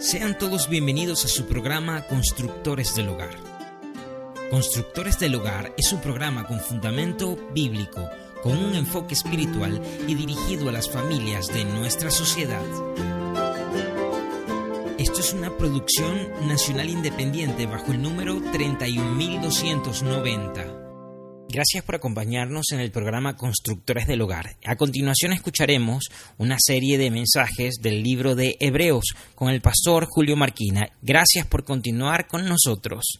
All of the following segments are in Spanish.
Sean todos bienvenidos a su programa Constructores del Hogar. Constructores del Hogar es un programa con fundamento bíblico, con un enfoque espiritual y dirigido a las familias de nuestra sociedad. Esto es una producción nacional independiente bajo el número 31290. Gracias por acompañarnos en el programa Constructores del Hogar. A continuación escucharemos una serie de mensajes del libro de Hebreos con el pastor Julio Marquina. Gracias por continuar con nosotros.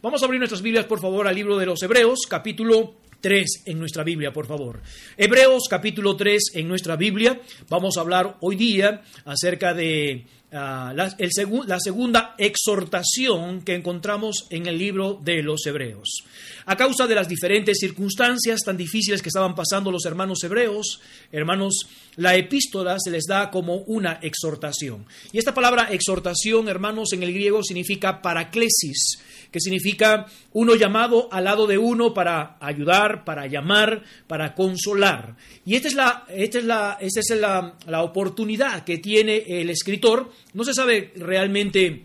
Vamos a abrir nuestras Biblias, por favor, al libro de los Hebreos, capítulo 3 en nuestra Biblia, por favor. Hebreos capítulo 3 en nuestra Biblia. Vamos a hablar hoy día acerca de Ah, la, la, segunda exhortación que encontramos en el libro de los Hebreos. A causa de las diferentes circunstancias tan difíciles que estaban pasando los hermanos hebreos, hermanos, la epístola se les da como una exhortación. Y esta palabra exhortación, hermanos, en el griego significa paraclesis, que significa uno llamado al lado de uno para ayudar, para llamar, para consolar. Y esta es la, esta es la, esta es la, la oportunidad que tiene el escritor no se sabe realmente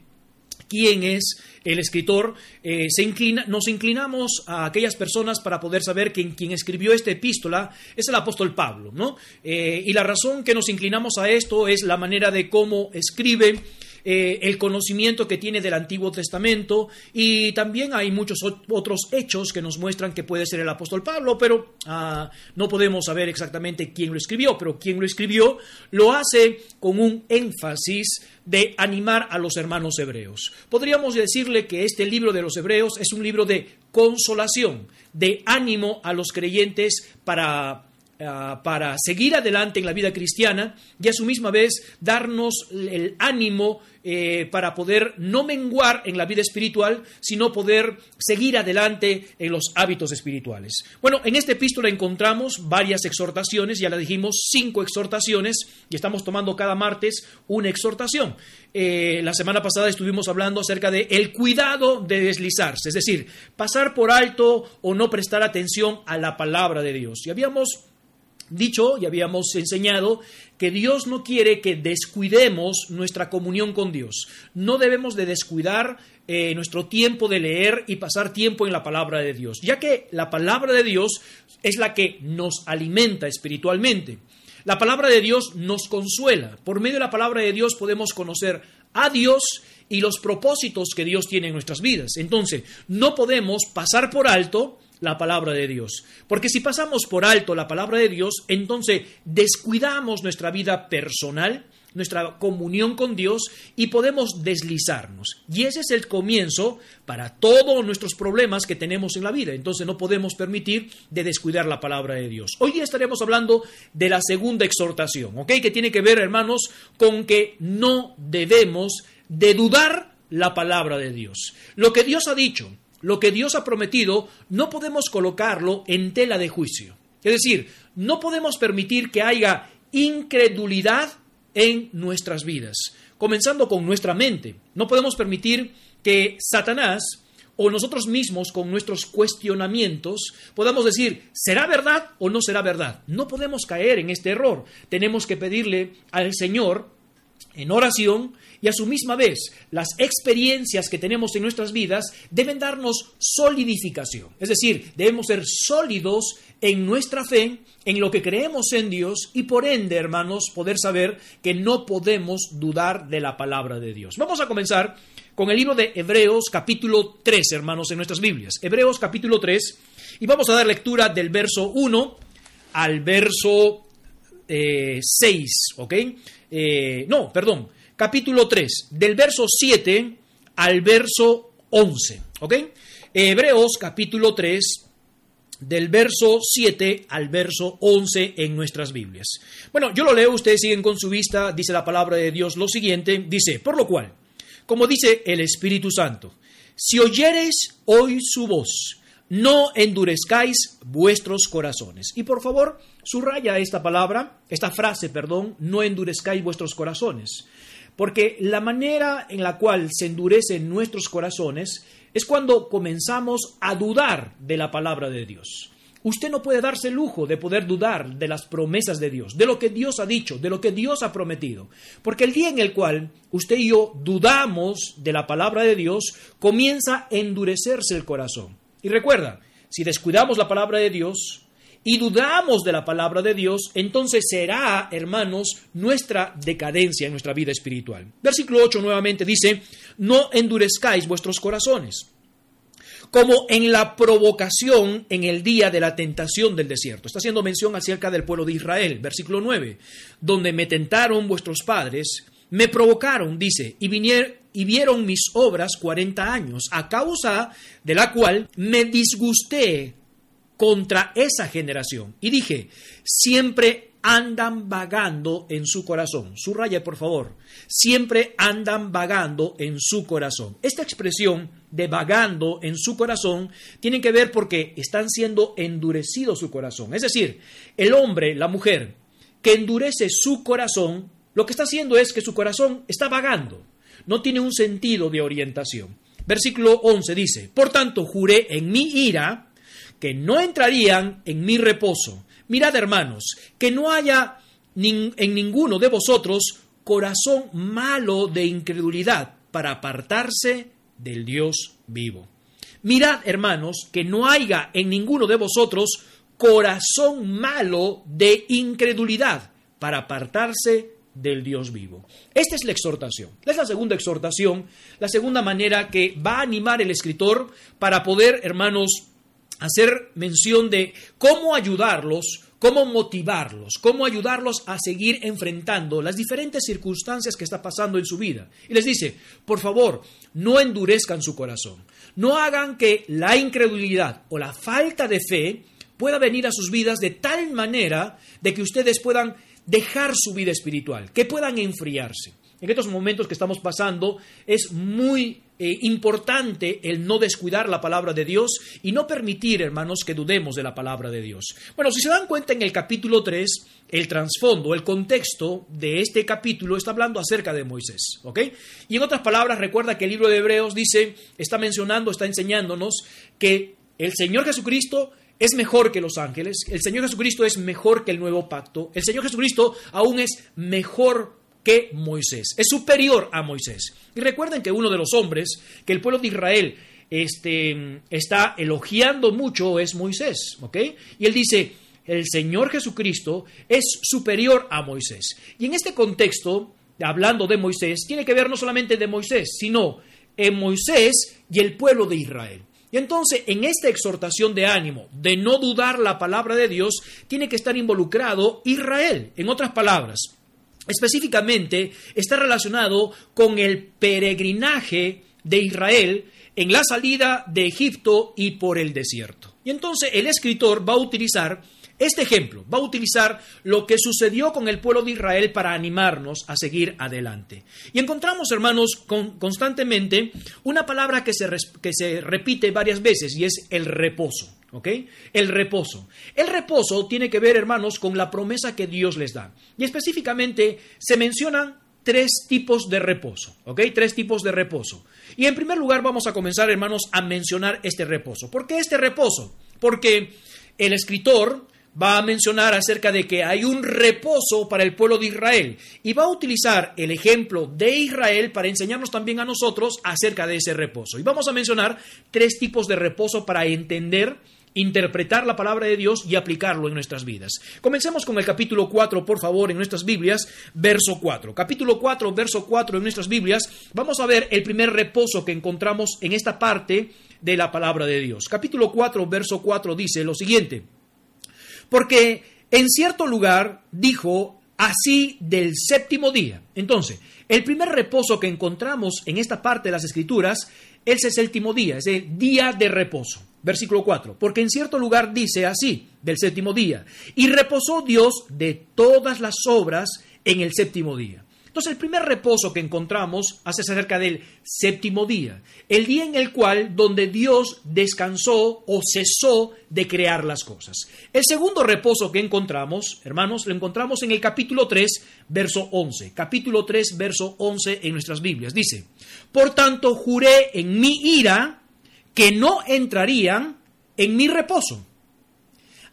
quién es el escritor, eh, se nos inclinamos a aquellas personas para poder saber que quien escribió esta epístola es el apóstol Pablo, ¿no? Eh, y la razón que nos inclinamos a esto es la manera de cómo escribe, eh, el conocimiento que tiene del Antiguo Testamento y también hay muchos otros hechos que nos muestran que puede ser el apóstol Pablo, pero ah, no podemos saber exactamente quién lo escribió, pero quien lo escribió lo hace con un énfasis de animar a los hermanos hebreos. Podríamos decirle que este libro de los hebreos es un libro de consolación, de ánimo a los creyentes para Ah, para seguir adelante en la vida cristiana y a su misma vez darnos el ánimo eh, para poder no menguar en la vida espiritual, sino poder seguir adelante en los hábitos espirituales. Bueno, en esta epístola encontramos varias exhortaciones, ya la dijimos, cinco exhortaciones, y estamos tomando cada martes una exhortación. Eh, la semana pasada estuvimos hablando acerca de el cuidado de deslizarse, es decir, pasar por alto o no prestar atención a la palabra de Dios. Y habíamos dicho y habíamos enseñado que Dios no quiere que descuidemos nuestra comunión con Dios. No debemos de descuidar eh, nuestro tiempo de leer y pasar tiempo en la palabra de Dios, ya que la palabra de Dios es la que nos alimenta espiritualmente. La palabra de Dios nos consuela. Por medio de la palabra de Dios podemos conocer a Dios y los propósitos que Dios tiene en nuestras vidas. Entonces, no podemos pasar por alto la palabra de Dios. Porque si pasamos por alto la palabra de Dios, entonces descuidamos nuestra vida personal, nuestra comunión con Dios y podemos deslizarnos. Y ese es el comienzo para todos nuestros problemas que tenemos en la vida. Entonces no podemos permitir de descuidar la palabra de Dios. Hoy estaremos hablando de la segunda exhortación, ¿ok? Que tiene que ver, hermanos, con que no debemos de dudar la palabra de Dios. Lo que Dios ha dicho, lo que Dios ha prometido, no podemos colocarlo en tela de juicio. Es decir, no podemos permitir que haya incredulidad en nuestras vidas, comenzando con nuestra mente. No podemos permitir que Satanás o nosotros mismos con nuestros cuestionamientos podamos decir, ¿será verdad o no será verdad? No podemos caer en este error. Tenemos que pedirle al Señor en oración y a su misma vez las experiencias que tenemos en nuestras vidas deben darnos solidificación. Es decir, debemos ser sólidos en nuestra fe, en lo que creemos en Dios y por ende, hermanos, poder saber que no podemos dudar de la palabra de Dios. Vamos a comenzar con el libro de Hebreos capítulo 3, hermanos, en nuestras Biblias. Hebreos capítulo 3 y vamos a dar lectura del verso 1 al verso 6, eh, ¿ok? Eh, no, perdón, capítulo 3, del verso 7 al verso 11. ¿Ok? Hebreos capítulo 3, del verso 7 al verso 11 en nuestras Biblias. Bueno, yo lo leo, ustedes siguen con su vista, dice la palabra de Dios lo siguiente, dice, por lo cual, como dice el Espíritu Santo, si oyereis hoy su voz, no endurezcáis vuestros corazones. Y por favor, subraya esta palabra, esta frase, perdón, no endurezcáis vuestros corazones. Porque la manera en la cual se endurecen nuestros corazones es cuando comenzamos a dudar de la palabra de Dios. usted no puede darse el lujo de poder dudar de las promesas de Dios, de lo que Dios ha dicho, de lo que Dios ha prometido. Porque el día en el cual usted y yo dudamos de la palabra de Dios, comienza a endurecerse el corazón. Y recuerda, si descuidamos la palabra de Dios, y dudamos de la palabra de Dios, entonces será, hermanos, nuestra decadencia en nuestra vida espiritual. Versículo 8 nuevamente dice, no endurezcáis vuestros corazones como en la provocación en el día de la tentación del desierto. Está haciendo mención acerca del pueblo de Israel, versículo 9, donde me tentaron vuestros padres, me provocaron, dice, y, vinieron, y vieron mis obras cuarenta años, a causa de la cual me disgusté contra esa generación. Y dije, siempre andan vagando en su corazón. Subraya, por favor. Siempre andan vagando en su corazón. Esta expresión de vagando en su corazón tiene que ver porque están siendo endurecido su corazón. Es decir, el hombre, la mujer, que endurece su corazón, lo que está haciendo es que su corazón está vagando. No tiene un sentido de orientación. Versículo 11 dice, Por tanto, juré en mi ira que no entrarían en mi reposo Mirad, hermanos, que no haya en ninguno de vosotros corazón malo de incredulidad para apartarse del Dios vivo. Mirad, hermanos, que no haya en ninguno de vosotros corazón malo de incredulidad para apartarse del Dios vivo. Esta es la exhortación. Es la segunda exhortación, la segunda manera que va a animar el escritor para poder, hermanos, hacer mención de cómo ayudarlos, cómo motivarlos, cómo ayudarlos a seguir enfrentando las diferentes circunstancias que está pasando en su vida. Y les dice, por favor, no endurezcan su corazón, no hagan que la incredulidad o la falta de fe pueda venir a sus vidas de tal manera de que ustedes puedan dejar su vida espiritual, que puedan enfriarse. En estos momentos que estamos pasando es muy eh, importante el no descuidar la palabra de Dios y no permitir, hermanos, que dudemos de la palabra de Dios. Bueno, si se dan cuenta en el capítulo 3, el trasfondo, el contexto de este capítulo está hablando acerca de Moisés, ¿ok? Y en otras palabras, recuerda que el libro de Hebreos dice, está mencionando, está enseñándonos que el Señor Jesucristo es mejor que los ángeles, el Señor Jesucristo es mejor que el nuevo pacto, el Señor Jesucristo aún es mejor que Moisés, es superior a Moisés. Y recuerden que uno de los hombres que el pueblo de Israel este, está elogiando mucho es Moisés, ¿ok? Y él dice, el Señor Jesucristo es superior a Moisés. Y en este contexto, hablando de Moisés, tiene que ver no solamente de Moisés, sino en Moisés y el pueblo de Israel. Y entonces, en esta exhortación de ánimo, de no dudar la palabra de Dios, tiene que estar involucrado Israel. En otras palabras, específicamente está relacionado con el peregrinaje de Israel en la salida de Egipto y por el desierto. Y entonces el escritor va a utilizar este ejemplo, va a utilizar lo que sucedió con el pueblo de Israel para animarnos a seguir adelante. Y encontramos, hermanos, constantemente una palabra que se, que se repite varias veces y es el reposo. ¿Ok? El reposo. El reposo tiene que ver, hermanos, con la promesa que Dios les da. Y específicamente se mencionan tres tipos de reposo. ¿Ok? Tres tipos de reposo. Y en primer lugar vamos a comenzar, hermanos, a mencionar este reposo. ¿Por qué este reposo? Porque el escritor va a mencionar acerca de que hay un reposo para el pueblo de Israel y va a utilizar el ejemplo de Israel para enseñarnos también a nosotros acerca de ese reposo. Y vamos a mencionar tres tipos de reposo para entender interpretar la palabra de Dios y aplicarlo en nuestras vidas. Comencemos con el capítulo 4, por favor, en nuestras Biblias, verso 4. Capítulo 4, verso 4 en nuestras Biblias, vamos a ver el primer reposo que encontramos en esta parte de la palabra de Dios. Capítulo 4, verso 4 dice lo siguiente, porque en cierto lugar dijo así del séptimo día. Entonces, el primer reposo que encontramos en esta parte de las Escrituras es el séptimo día, es el día de reposo. Versículo 4. Porque en cierto lugar dice así, del séptimo día, y reposó Dios de todas las obras en el séptimo día. Entonces el primer reposo que encontramos hace acerca del séptimo día, el día en el cual donde Dios descansó o cesó de crear las cosas. El segundo reposo que encontramos, hermanos, lo encontramos en el capítulo 3, verso 11. Capítulo 3, verso 11 en nuestras Biblias. Dice, por tanto juré en mi ira que no entrarían en mi reposo.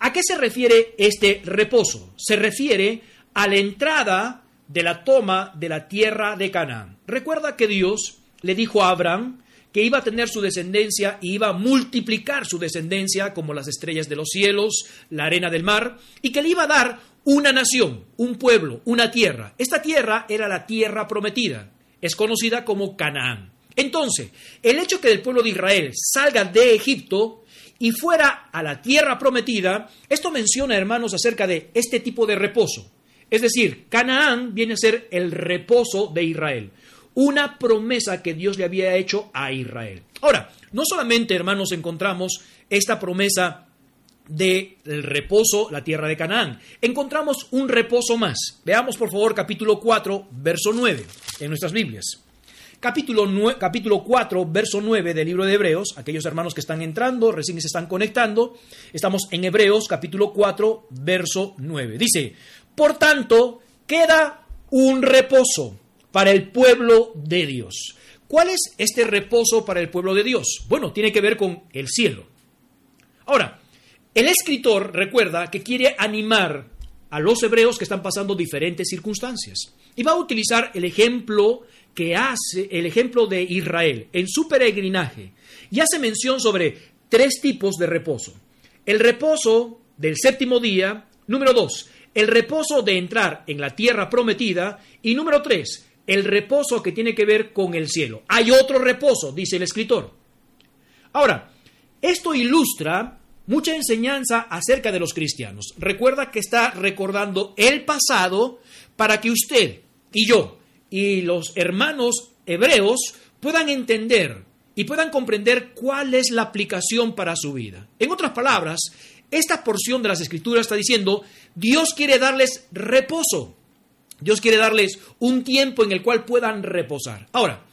¿A qué se refiere este reposo? Se refiere a la entrada de la toma de la tierra de Canaán. Recuerda que Dios le dijo a Abraham que iba a tener su descendencia y iba a multiplicar su descendencia como las estrellas de los cielos, la arena del mar, y que le iba a dar una nación, un pueblo, una tierra. Esta tierra era la tierra prometida, es conocida como Canaán. Entonces, el hecho que el pueblo de Israel salga de Egipto y fuera a la tierra prometida, esto menciona, hermanos, acerca de este tipo de reposo. Es decir, Canaán viene a ser el reposo de Israel una promesa que Dios le había hecho a Israel. Ahora, no solamente, hermanos, encontramos esta promesa del reposo, la tierra de Canaán. Encontramos un reposo más. Veamos, por favor, capítulo 4, verso 9, en nuestras Biblias. Capítulo, capítulo 4, verso 9 del libro de Hebreos, aquellos hermanos que están entrando, recién se están conectando, estamos en Hebreos, capítulo 4, verso 9. Dice, por tanto, queda un reposo para el pueblo de Dios. ¿Cuál es este reposo para el pueblo de Dios? Bueno, tiene que ver con el cielo. Ahora, el escritor recuerda que quiere animar a los hebreos que están pasando diferentes circunstancias. Y va a utilizar el ejemplo que hace, el ejemplo de Israel en su peregrinaje. Y hace mención sobre tres tipos de reposo. El reposo del séptimo día, número dos, el reposo de entrar en la tierra prometida y número tres, el reposo que tiene que ver con el cielo. Hay otro reposo, dice el escritor. Ahora, esto ilustra mucha enseñanza acerca de los cristianos. Recuerda que está recordando el pasado para que usted y yo y los hermanos hebreos puedan entender y puedan comprender cuál es la aplicación para su vida. En otras palabras, esta porción de las escrituras está diciendo, Dios quiere darles reposo. Dios quiere darles un tiempo en el cual puedan reposar. Ahora,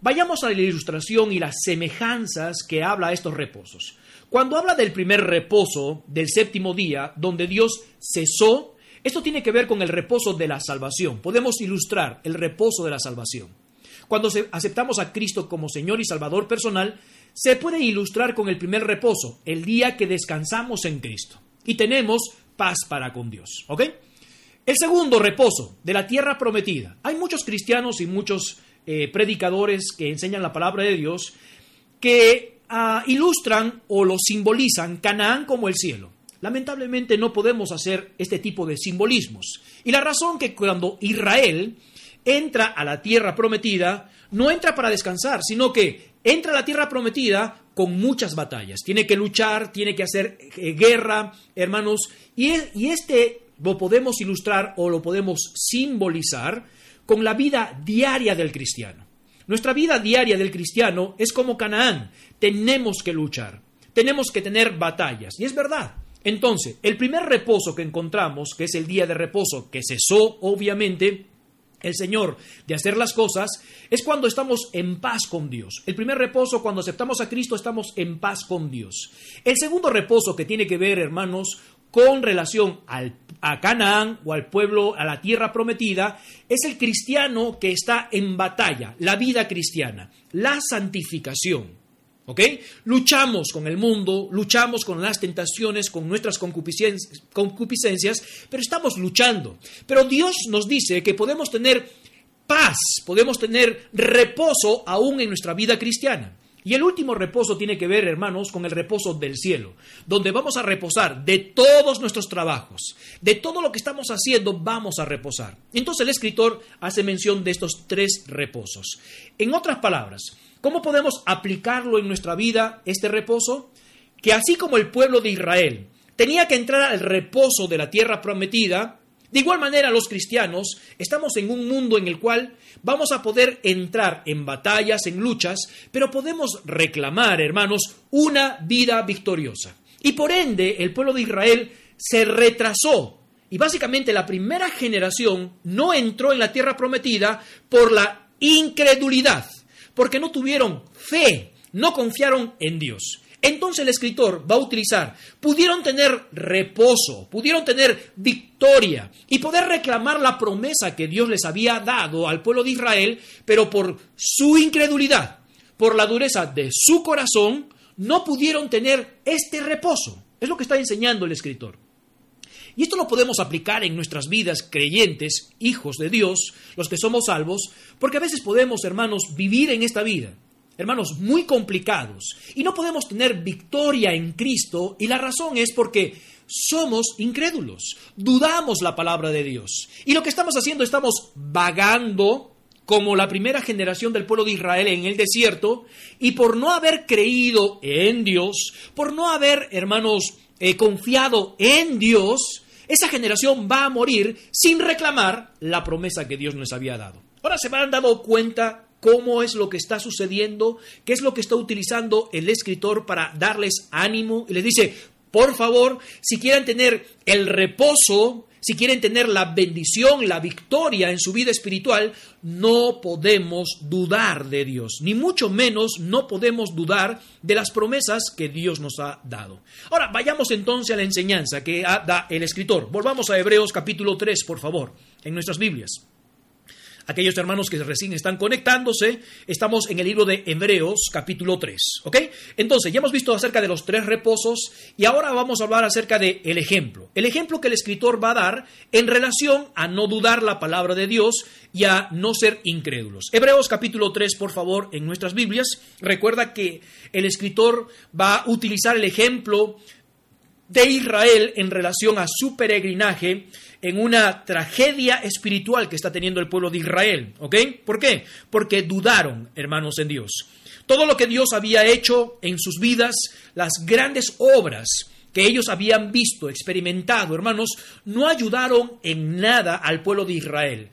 vayamos a la ilustración y las semejanzas que habla estos reposos. Cuando habla del primer reposo, del séptimo día, donde Dios cesó, esto tiene que ver con el reposo de la salvación. Podemos ilustrar el reposo de la salvación. Cuando aceptamos a Cristo como Señor y Salvador personal, se puede ilustrar con el primer reposo, el día que descansamos en Cristo y tenemos paz para con Dios. ¿Ok? El segundo reposo de la tierra prometida. Hay muchos cristianos y muchos eh, predicadores que enseñan la palabra de Dios que ah, ilustran o lo simbolizan Canaán como el cielo. Lamentablemente no podemos hacer este tipo de simbolismos. Y la razón que cuando Israel entra a la tierra prometida, no entra para descansar, sino que entra a la tierra prometida con muchas batallas. Tiene que luchar, tiene que hacer eh, guerra, hermanos. Y, y este lo podemos ilustrar o lo podemos simbolizar con la vida diaria del cristiano. Nuestra vida diaria del cristiano es como Canaán. Tenemos que luchar, tenemos que tener batallas. Y es verdad. Entonces, el primer reposo que encontramos, que es el día de reposo, que cesó obviamente el Señor de hacer las cosas, es cuando estamos en paz con Dios. El primer reposo, cuando aceptamos a Cristo, estamos en paz con Dios. El segundo reposo que tiene que ver, hermanos, con relación al, a Canaán o al pueblo, a la tierra prometida, es el cristiano que está en batalla, la vida cristiana, la santificación. ¿Ok? Luchamos con el mundo, luchamos con las tentaciones, con nuestras concupiscencias, concupiscencias, pero estamos luchando. Pero Dios nos dice que podemos tener paz, podemos tener reposo aún en nuestra vida cristiana. Y el último reposo tiene que ver, hermanos, con el reposo del cielo, donde vamos a reposar de todos nuestros trabajos, de todo lo que estamos haciendo, vamos a reposar. Entonces el escritor hace mención de estos tres reposos. En otras palabras, ¿cómo podemos aplicarlo en nuestra vida, este reposo? Que así como el pueblo de Israel tenía que entrar al reposo de la tierra prometida, de igual manera, los cristianos estamos en un mundo en el cual vamos a poder entrar en batallas, en luchas, pero podemos reclamar, hermanos, una vida victoriosa. Y por ende, el pueblo de Israel se retrasó. Y básicamente la primera generación no entró en la tierra prometida por la incredulidad, porque no tuvieron fe, no confiaron en Dios. Entonces el escritor va a utilizar, pudieron tener reposo, pudieron tener victoria y poder reclamar la promesa que Dios les había dado al pueblo de Israel, pero por su incredulidad, por la dureza de su corazón, no pudieron tener este reposo. Es lo que está enseñando el escritor. Y esto lo podemos aplicar en nuestras vidas creyentes, hijos de Dios, los que somos salvos, porque a veces podemos, hermanos, vivir en esta vida, hermanos, muy complicados, y no podemos tener victoria en Cristo, y la razón es porque somos incrédulos, dudamos la palabra de Dios. Y lo que estamos haciendo, estamos vagando como la primera generación del pueblo de Israel en el desierto, y por no haber creído en Dios, por no haber, hermanos, eh, confiado en Dios, esa generación va a morir sin reclamar la promesa que Dios nos había dado. Ahora se han dado cuenta cómo es lo que está sucediendo, qué es lo que está utilizando el escritor para darles ánimo y les dice, por favor, si quieren tener el reposo, si quieren tener la bendición, la victoria en su vida espiritual, no podemos dudar de Dios, ni mucho menos no podemos dudar de las promesas que Dios nos ha dado. Ahora, vayamos entonces a la enseñanza que da el escritor. Volvamos a Hebreos capítulo 3, por favor, en nuestras Biblias aquellos hermanos que recién están conectándose, estamos en el libro de Hebreos capítulo 3, ¿ok? Entonces, ya hemos visto acerca de los tres reposos y ahora vamos a hablar acerca del el ejemplo. El ejemplo que el escritor va a dar en relación a no dudar la palabra de Dios y a no ser incrédulos. Hebreos capítulo 3, por favor, en nuestras Biblias. Recuerda que el escritor va a utilizar el ejemplo de Israel en relación a su peregrinaje en una tragedia espiritual que está teniendo el pueblo de Israel. ¿Ok? ¿Por qué? Porque dudaron, hermanos, en Dios. Todo lo que Dios había hecho en sus vidas, las grandes obras que ellos habían visto, experimentado, hermanos, no ayudaron en nada al pueblo de Israel,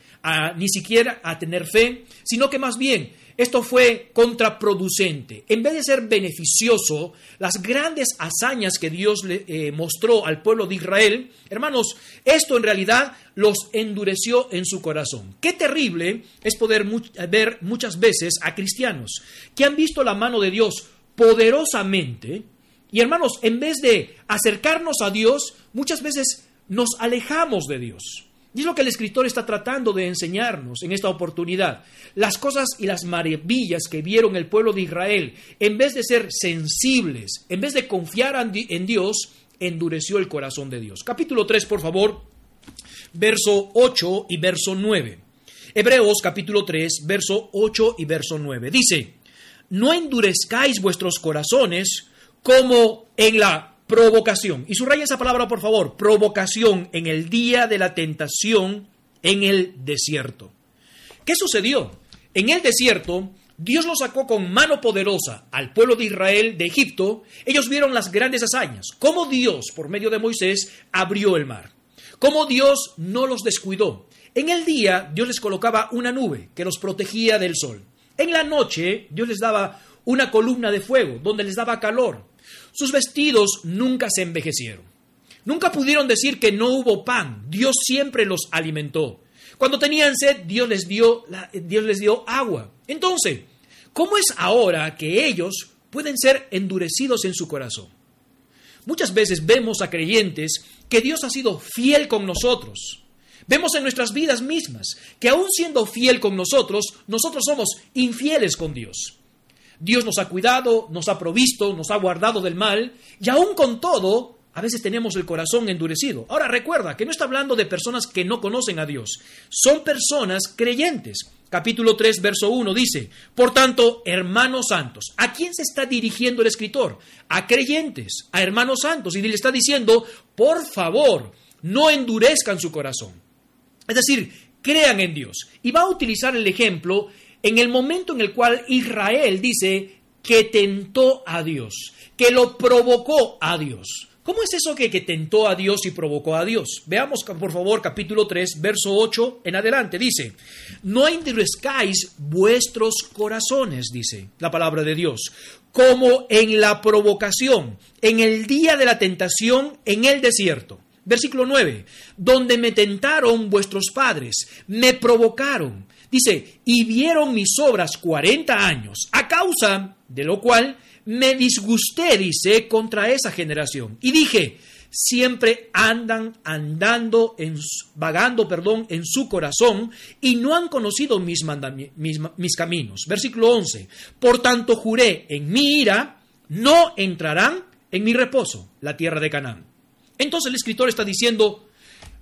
ni siquiera a tener fe, sino que más bien esto fue contraproducente. En vez de ser beneficioso, las grandes hazañas que Dios le eh, mostró al pueblo de Israel, hermanos, esto en realidad los endureció en su corazón. Qué terrible es poder ver muchas veces a cristianos que han visto la mano de Dios poderosamente y hermanos, en vez de acercarnos a Dios, muchas veces nos alejamos de Dios. Y es lo que el escritor está tratando de enseñarnos en esta oportunidad. Las cosas y las maravillas que vieron el pueblo de Israel, en vez de ser sensibles, en vez de confiar en Dios, endureció el corazón de Dios. Capítulo 3, por favor, verso 8 y verso 9. Hebreos capítulo 3, verso 8 y verso 9. Dice, no endurezcáis vuestros corazones como en la provocación. Y subraya esa palabra, por favor, provocación en el día de la tentación en el desierto. ¿Qué sucedió? En el desierto, Dios lo sacó con mano poderosa al pueblo de Israel de Egipto. Ellos vieron las grandes hazañas, cómo Dios, por medio de Moisés, abrió el mar, cómo Dios no los descuidó. En el día, Dios les colocaba una nube que los protegía del sol. En la noche, Dios les daba una columna de fuego donde les daba calor. Sus vestidos nunca se envejecieron. Nunca pudieron decir que no hubo pan. Dios siempre los alimentó. Cuando tenían sed, Dios les dio, Dios les dio agua. Entonces, ¿cómo es ahora que ellos pueden ser endurecidos en su corazón? Muchas veces vemos a creyentes que Dios ha sido fiel con nosotros. Vemos en nuestras vidas mismas que aún siendo fiel con nosotros, nosotros somos infieles con Dios. Dios nos ha cuidado, nos ha provisto, nos ha guardado del mal, y aún con todo, a veces tenemos el corazón endurecido. Ahora recuerda que no está hablando de personas que no conocen a Dios, son personas creyentes. Capítulo 3, verso 1 dice, por tanto, hermanos santos, ¿a quién se está dirigiendo el escritor? A creyentes, a hermanos santos, y le está diciendo, por favor, no endurezcan su corazón. Es decir, crean en Dios. Y va a utilizar el ejemplo en el momento en el cual Israel dice que tentó a Dios, que lo provocó a Dios. ¿Cómo es eso que, que, tentó a Dios y provocó a Dios? Veamos, por favor, capítulo 3, verso 8 en adelante. Dice, no endurezcáis vuestros corazones, dice la palabra de Dios, como en la provocación, en el día de la tentación en el desierto. Versículo 9, donde me tentaron vuestros padres, me provocaron Dice, y vieron mis obras cuarenta años, a causa de lo cual me disgusté, dice, contra esa generación. Y dije, siempre andan andando, en, vagando, perdón, en su corazón y no han conocido mis, mis, mis caminos. Versículo 11. Por tanto juré en mi ira, no entrarán en mi reposo, la tierra de Canaán. Entonces el escritor está diciendo,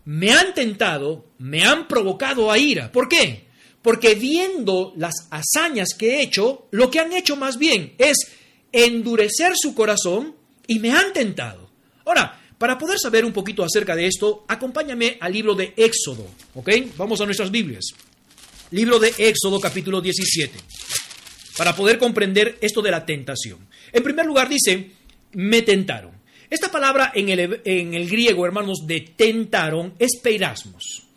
me han tentado, me han provocado a ira. ¿Por qué? Porque viendo las hazañas que he hecho, lo que han hecho más bien es endurecer su corazón y me han tentado. Ahora, para poder saber un poquito acerca de esto, acompáñame al libro de Éxodo, ¿ok? Vamos a nuestras Biblias. Libro de Éxodo capítulo 17, para poder comprender esto de la tentación. En primer lugar dice, me tentaron. Esta palabra en el, en el griego, hermanos, de tentaron es peirasmos.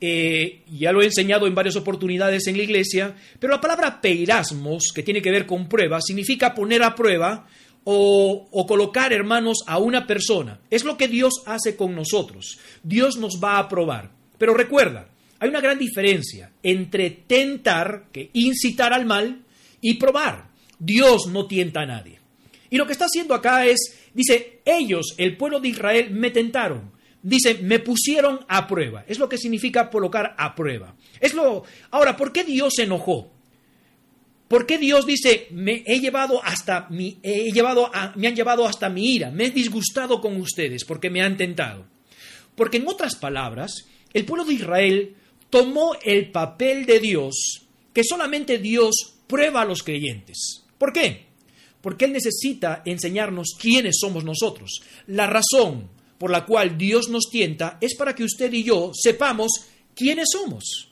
Eh, ya lo he enseñado en varias oportunidades en la iglesia, pero la palabra peirasmos, que tiene que ver con prueba, significa poner a prueba o, o, colocar, hermanos, a una persona. Es lo que Dios hace con nosotros. Dios nos va a probar. Pero recuerda, hay una gran diferencia entre tentar, que incitar al mal, y probar. Dios no tienta a nadie. Y lo que está haciendo acá es, dice, ellos, el pueblo de Israel, me tentaron. Dice, me pusieron a prueba. Es lo que significa colocar a prueba. Es lo. Ahora, ¿por qué Dios se enojó? ¿Por qué Dios dice, me he llevado hasta mi, he llevado me han llevado hasta mi ira, me he disgustado con ustedes porque me han tentado? Porque en otras palabras, el pueblo de Israel tomó el papel de Dios que solamente Dios prueba a los creyentes. ¿Por qué? Porque Él necesita enseñarnos quiénes somos nosotros. La razón por la cual Dios nos tienta es para que usted y yo sepamos quiénes somos.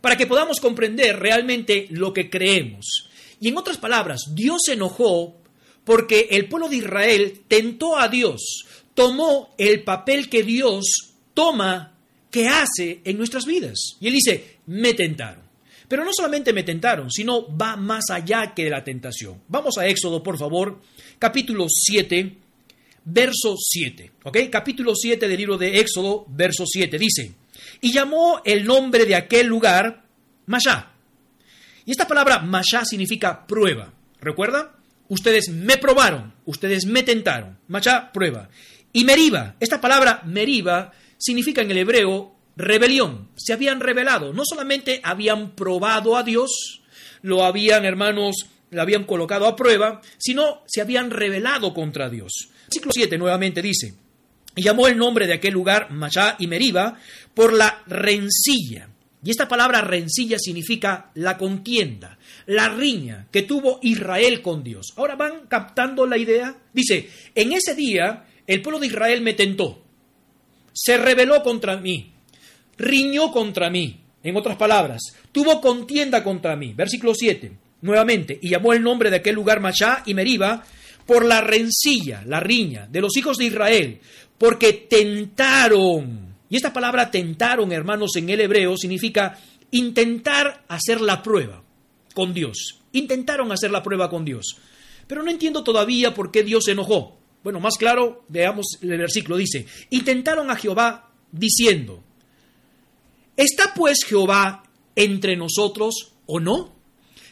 Para que podamos comprender realmente lo que creemos. Y en otras palabras, Dios se enojó porque el pueblo de Israel tentó a Dios, tomó el papel que Dios toma, que hace en nuestras vidas. Y Él dice, me tentaron. Pero no solamente me tentaron, sino va más allá que de la tentación. Vamos a Éxodo, por favor, capítulo 7, verso 7. ¿Ok? Capítulo 7 del libro de Éxodo, verso 7. Dice, y llamó el nombre de aquel lugar Mashá. Y esta palabra Mashá significa prueba. ¿Recuerda? Ustedes me probaron, ustedes me tentaron. Mashá, prueba. Y Meriba, esta palabra Meriba significa en el hebreo rebelión. Se habían rebelado. No solamente habían probado a Dios, lo habían, hermanos, lo habían colocado a prueba, sino se habían rebelado contra Dios. Versículo 7 nuevamente dice, y llamó el nombre de aquel lugar Mashá y Meriba por la rencilla. Y esta palabra rencilla significa la contienda, la riña que tuvo Israel con Dios. Ahora van captando la idea. Dice, en ese día el pueblo de Israel me tentó, se rebeló contra mí, riñó contra mí. En otras palabras, tuvo contienda contra mí. Versículo 7, nuevamente, y llamó el nombre de aquel lugar Machá y Meriba por la rencilla, la riña de los hijos de Israel, porque tentaron. Y esta palabra tentaron, hermanos, en el hebreo significa intentar hacer la prueba con Dios. Intentaron hacer la prueba con Dios. Pero no entiendo todavía por qué Dios se enojó. Bueno, más claro, veamos el versículo. Dice, intentaron a Jehová diciendo, ¿Está pues Jehová entre nosotros o no?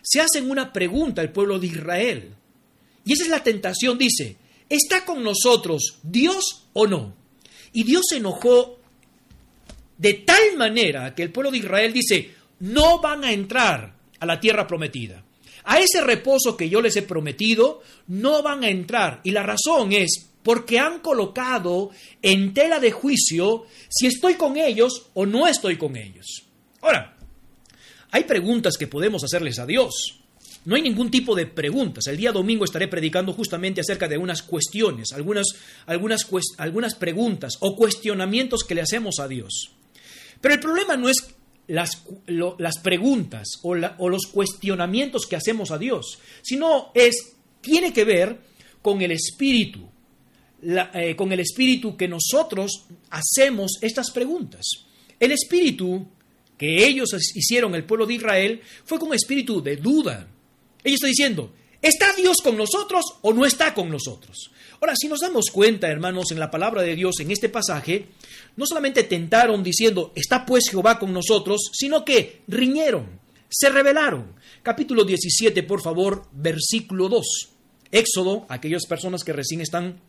Se hacen una pregunta el pueblo de Israel. Y esa es la tentación, dice, ¿está con nosotros Dios o no? Y Dios se enojó de tal manera que el pueblo de Israel dice, no van a entrar a la tierra prometida. A ese reposo que yo les he prometido, no van a entrar. Y la razón es porque han colocado en tela de juicio si estoy con ellos o no estoy con ellos. Ahora, hay preguntas que podemos hacerles a Dios. No hay ningún tipo de preguntas. El día domingo estaré predicando justamente acerca de unas cuestiones, algunas, algunas, algunas preguntas o cuestionamientos que le hacemos a Dios. Pero el problema no es las, preguntas o, o los cuestionamientos que hacemos a Dios, sino es, tiene que ver con el espíritu, eh, con el espíritu que nosotros hacemos estas preguntas. El espíritu que ellos hicieron, el pueblo de Israel, fue con espíritu de duda. Ellos están diciendo, ¿está Dios con nosotros o no está con nosotros? Ahora, si nos damos cuenta, hermanos, en la palabra de Dios, en este pasaje, no solamente tentaron diciendo, está pues Jehová con nosotros, sino que riñeron, se rebelaron. Capítulo 17, por favor, versículo 2. Éxodo, aquellas personas que recién están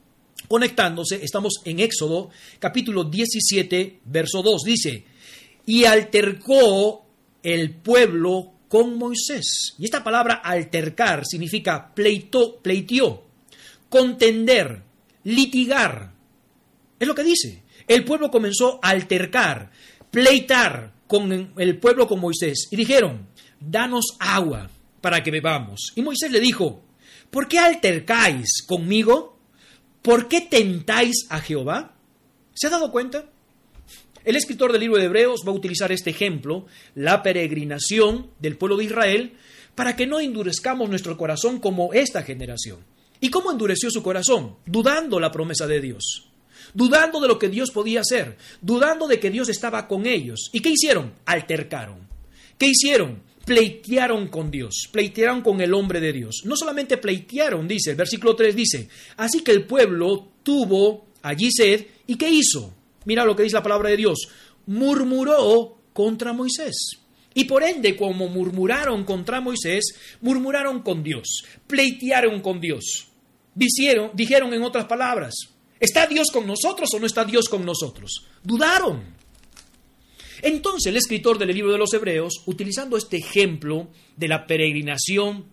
conectándose, estamos en Éxodo capítulo 17, verso 2. Dice, y altercó el pueblo con Moisés. Y esta palabra altercar significa pleito, pleiteó contender, litigar. Es lo que dice. El pueblo comenzó a altercar, pleitar con el pueblo con Moisés y dijeron, danos agua para que bebamos. Y Moisés le dijo, ¿por qué altercáis conmigo? ¿Por qué tentáis a Jehová? ¿Se ha dado cuenta? El escritor del libro de Hebreos va a utilizar este ejemplo, la peregrinación del pueblo de Israel, para que no endurezcamos nuestro corazón como esta generación. ¿Y cómo endureció su corazón? Dudando la promesa de Dios, dudando de lo que Dios podía hacer, dudando de que Dios estaba con ellos. ¿Y qué hicieron? Altercaron. ¿Qué hicieron? Pleitearon con Dios, pleitearon con el hombre de Dios. No solamente pleitearon, dice, el versículo 3 dice, así que el pueblo tuvo allí sed, ¿y qué hizo? Mira lo que dice la palabra de Dios. Murmuró contra Moisés. Y por ende, como murmuraron contra Moisés, murmuraron con Dios, pleitearon con Dios. Dijeron, dijeron en otras palabras, ¿está Dios con nosotros o no está Dios con nosotros? Dudaron. Entonces el escritor del libro de los Hebreos, utilizando este ejemplo de la peregrinación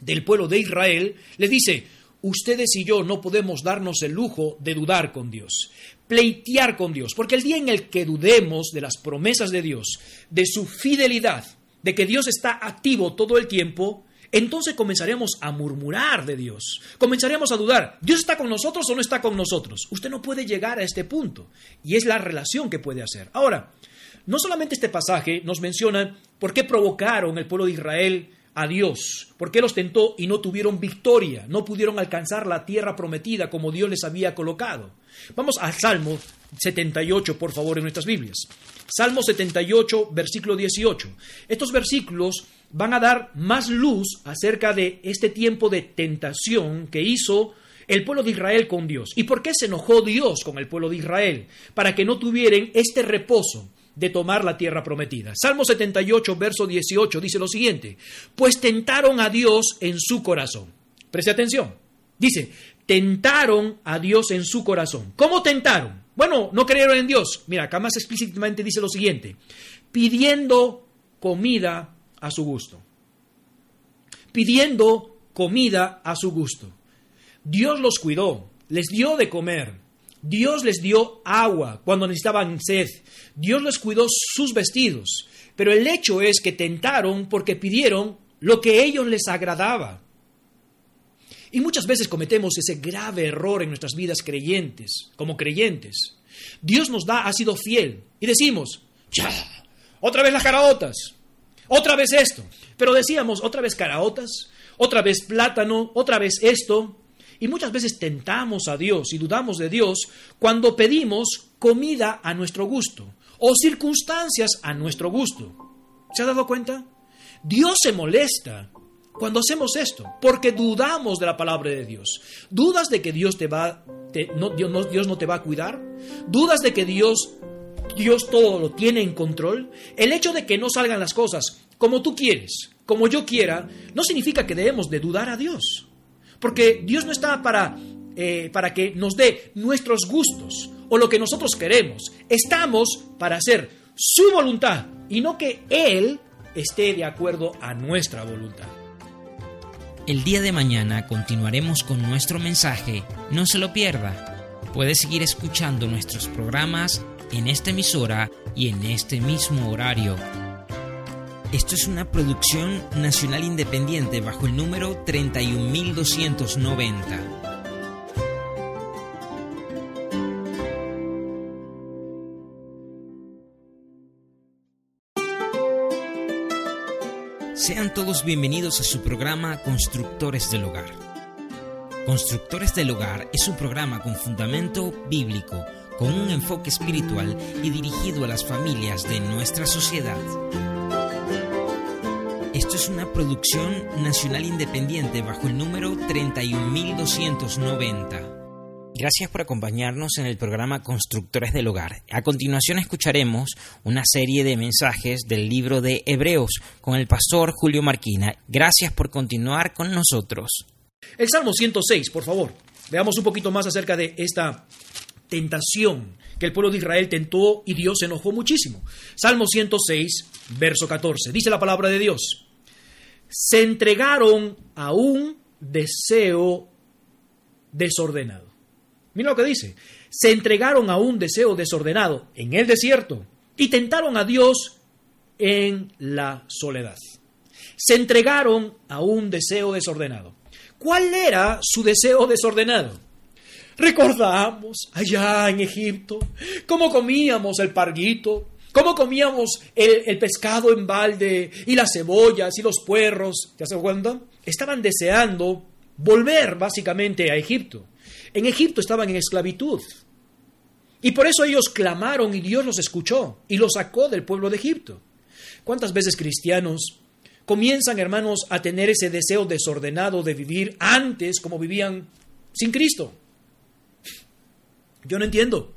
del pueblo de Israel, le dice, ustedes y yo no podemos darnos el lujo de dudar con Dios, pleitear con Dios, porque el día en el que dudemos de las promesas de Dios, de su fidelidad, de que Dios está activo todo el tiempo, entonces comenzaremos a murmurar de Dios, comenzaremos a dudar, ¿Dios está con nosotros o no está con nosotros? Usted no puede llegar a este punto, y es la relación que puede hacer. Ahora, no solamente este pasaje nos menciona por qué provocaron el pueblo de Israel a Dios, por qué los tentó y no tuvieron victoria, no pudieron alcanzar la tierra prometida como Dios les había colocado. Vamos al Salmo 78, por favor, en nuestras Biblias. Salmo 78, versículo 18. Estos versículos van a dar más luz acerca de este tiempo de tentación que hizo el pueblo de Israel con Dios. ¿Y por qué se enojó Dios con el pueblo de Israel? Para que no tuvieran este reposo de tomar la tierra prometida. Salmo 78, verso 18 dice lo siguiente, pues tentaron a Dios en su corazón. Preste atención. Dice, tentaron a Dios en su corazón. ¿Cómo tentaron? Bueno, no creyeron en Dios. Mira, acá más explícitamente dice lo siguiente, pidiendo comida a su gusto. Pidiendo comida a su gusto. Dios los cuidó, les dio de comer, Dios les dio agua cuando necesitaban sed. Dios les cuidó sus vestidos. Pero el hecho es que tentaron porque pidieron lo que a ellos les agradaba. Y muchas veces cometemos ese grave error en nuestras vidas creyentes, como creyentes. Dios nos da, ha sido fiel. Y decimos, otra vez las caraotas, otra vez esto. Pero decíamos, otra vez caraotas, otra vez plátano, otra vez esto. Y muchas veces tentamos a Dios y dudamos de Dios cuando pedimos comida a nuestro gusto o circunstancias a nuestro gusto. ¿Se ha dado cuenta? Dios se molesta cuando hacemos esto, porque dudamos de la palabra de Dios. ¿Dudas de que Dios te va no, Dios, no, te va a cuidar? ¿Dudas de que Dios Dios todo lo tiene en control? El hecho de que no salgan las cosas como tú quieres, como yo quiera, no significa que debemos de dudar a Dios. Porque Dios no está para, eh, para que nos dé nuestros gustos o lo que nosotros queremos. Estamos para hacer su voluntad y no que Él esté de acuerdo a nuestra voluntad. El día de mañana continuaremos con nuestro mensaje. No se lo pierda. Puede seguir escuchando nuestros programas en esta emisora y en este mismo horario. Esto es una producción nacional independiente bajo el número 31290. Sean todos bienvenidos a su programa Constructores del Hogar. Constructores del Hogar es un programa con fundamento bíblico, con un enfoque espiritual y dirigido a las familias de nuestra sociedad. Esto es una producción nacional independiente bajo el número 31290. Gracias por acompañarnos en el programa Constructores del Hogar. A continuación escucharemos una serie de mensajes del libro de Hebreos con el pastor Julio Marquina. Gracias por continuar con nosotros. El Salmo 106, por favor. Veamos un poquito más acerca de esta tentación que el pueblo de Israel tentó y Dios se enojó muchísimo. Salmo 106, verso 14. Dice la palabra de Dios se entregaron a un deseo desordenado. Mira lo que dice. Se entregaron a un deseo desordenado en el desierto y tentaron a Dios en la soledad. Se entregaron a un deseo desordenado. ¿Cuál era su deseo desordenado? Recordamos allá en Egipto cómo comíamos el parguito, cómo comíamos el, pescado en balde y las cebollas y los puerros. ¿Te has cuenta? Estaban deseando volver básicamente a Egipto. En Egipto estaban en esclavitud. Y por eso ellos clamaron y Dios los escuchó y los sacó del pueblo de Egipto. ¿Cuántas veces cristianos comienzan, hermanos, a tener ese deseo desordenado de vivir antes como vivían sin Cristo? Yo no entiendo.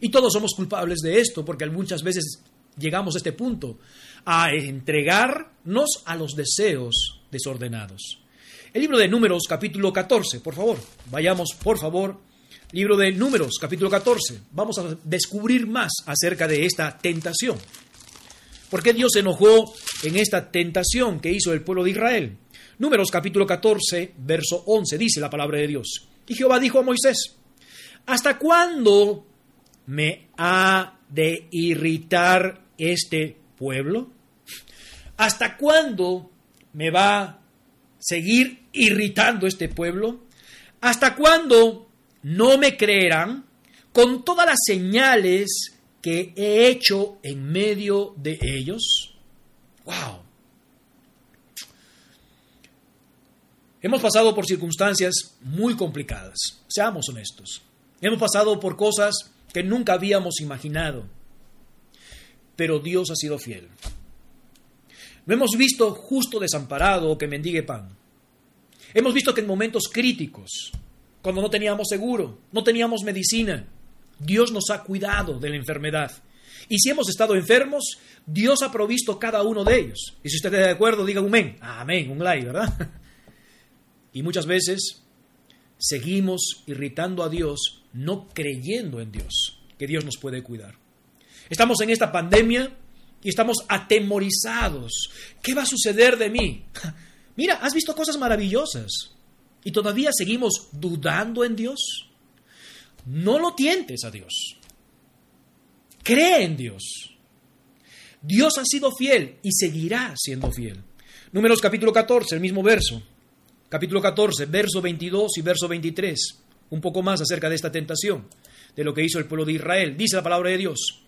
Y todos somos culpables de esto porque muchas veces llegamos a este punto, a entregarnos a los deseos desordenados. El libro de Números, capítulo 14, por favor, vayamos, por favor, libro de Números, capítulo 14. Vamos a descubrir más acerca de esta tentación. ¿Por qué Dios se enojó en esta tentación que hizo el pueblo de Israel? Números capítulo 14, verso 11, dice la palabra de Dios. Y Jehová dijo a Moisés, ¿hasta cuándo me ha de irritar este pueblo? ¿Hasta cuándo me va a seguir irritando este pueblo? ¿Hasta cuándo no me creerán con todas las señales que he hecho en medio de ellos? ¡Wow! Hemos pasado por circunstancias muy complicadas, seamos honestos. Hemos pasado por cosas que nunca habíamos imaginado, pero Dios ha sido fiel. No hemos visto justo desamparado o que mendigue pan. Hemos visto que en momentos críticos, cuando no teníamos seguro, no teníamos medicina, Dios nos ha cuidado de la enfermedad. Y si hemos estado enfermos, Dios ha provisto cada uno de ellos. Y si usted está de acuerdo, diga un amén. Amén, un like, ¿verdad? Y muchas veces seguimos irritando a Dios, no creyendo en Dios, que Dios nos puede cuidar. Estamos en esta pandemia y estamos atemorizados. ¿Qué va a suceder de mí? Mira, has visto cosas maravillosas y todavía seguimos dudando en Dios. No lo tientes a Dios. Cree en Dios. Dios ha sido fiel y seguirá siendo fiel. Números capítulo 14, el mismo verso. Capítulo 14, verso 22 y verso 23. Un poco más acerca de esta tentación, de lo que hizo el pueblo de Israel. Dice la palabra de Dios.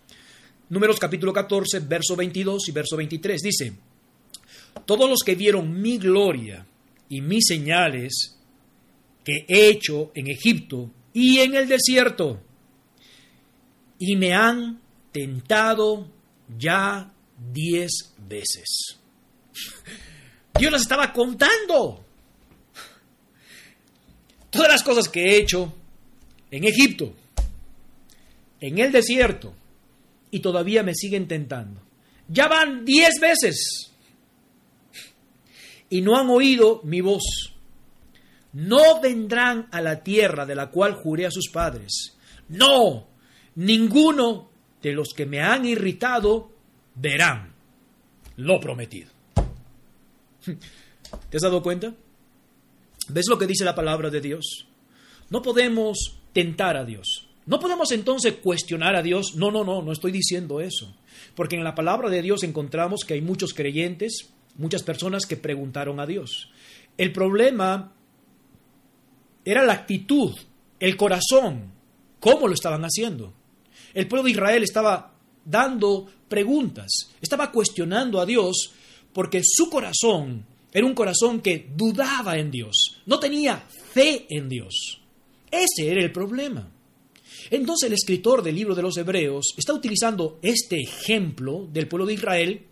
Números capítulo 14, verso 22 y verso 23. Dice, todos los que vieron mi gloria y mis señales que he hecho en Egipto y en el desierto, y me han tentado ya diez veces. Dios las estaba contando. Todas las cosas que he hecho en Egipto, en el desierto, y todavía me siguen tentando. Ya van diez veces. Y no han oído mi voz no vendrán a la tierra de la cual juré a sus padres. No, ninguno de los que me han irritado verán lo prometido. ¿Te has dado cuenta? ¿Ves lo que dice la palabra de Dios? No podemos tentar a Dios. No podemos entonces cuestionar a Dios. No, no, no, no estoy diciendo eso. Porque en la palabra de Dios encontramos que hay muchos creyentes, muchas personas que preguntaron a Dios. El problema era la actitud, el corazón, cómo lo estaban haciendo. El pueblo de Israel estaba dando preguntas, estaba cuestionando a Dios porque su corazón era un corazón que dudaba en Dios, no tenía fe en Dios. Ese era el problema. Entonces el escritor del libro de los Hebreos está utilizando este ejemplo del pueblo de Israel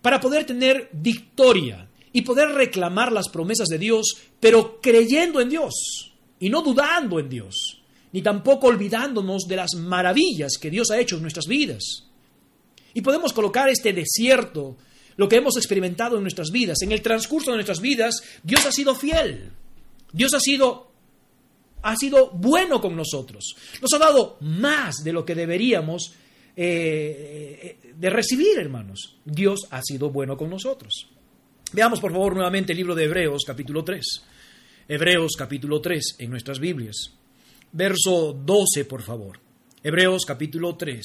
para poder tener victoria y poder reclamar las promesas de Dios, pero creyendo en Dios y no dudando en Dios, ni tampoco olvidándonos de las maravillas que Dios ha hecho en nuestras vidas. Y podemos colocar este desierto, lo que hemos experimentado en nuestras vidas. En el transcurso de nuestras vidas, Dios ha sido fiel. Dios ha sido ha sido bueno con nosotros. Nos ha dado más de lo que deberíamos eh, eh, de recibir, hermanos. Dios ha sido bueno con nosotros. Veamos por favor nuevamente el libro de Hebreos capítulo 3. Hebreos capítulo 3 en nuestras Biblias. Verso 12, por favor. Hebreos capítulo 3,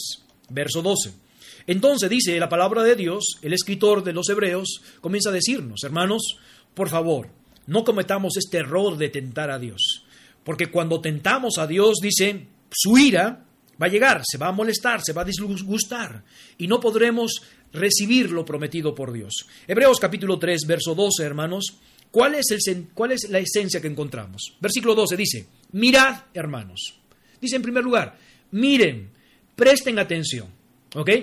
verso 12. Entonces dice la palabra de Dios, el escritor de los Hebreos comienza a decirnos, hermanos, por favor, no cometamos este error de tentar a Dios. Porque cuando tentamos a Dios, dice, su ira va a llegar, se va a molestar, se va a disgustar y no podremos recibir lo prometido por Dios. Hebreos capítulo 3, verso 12, hermanos, ¿cuál es, el, ¿cuál es la esencia que encontramos? Versículo 12 dice, mirad, hermanos. Dice en primer lugar, miren, presten atención,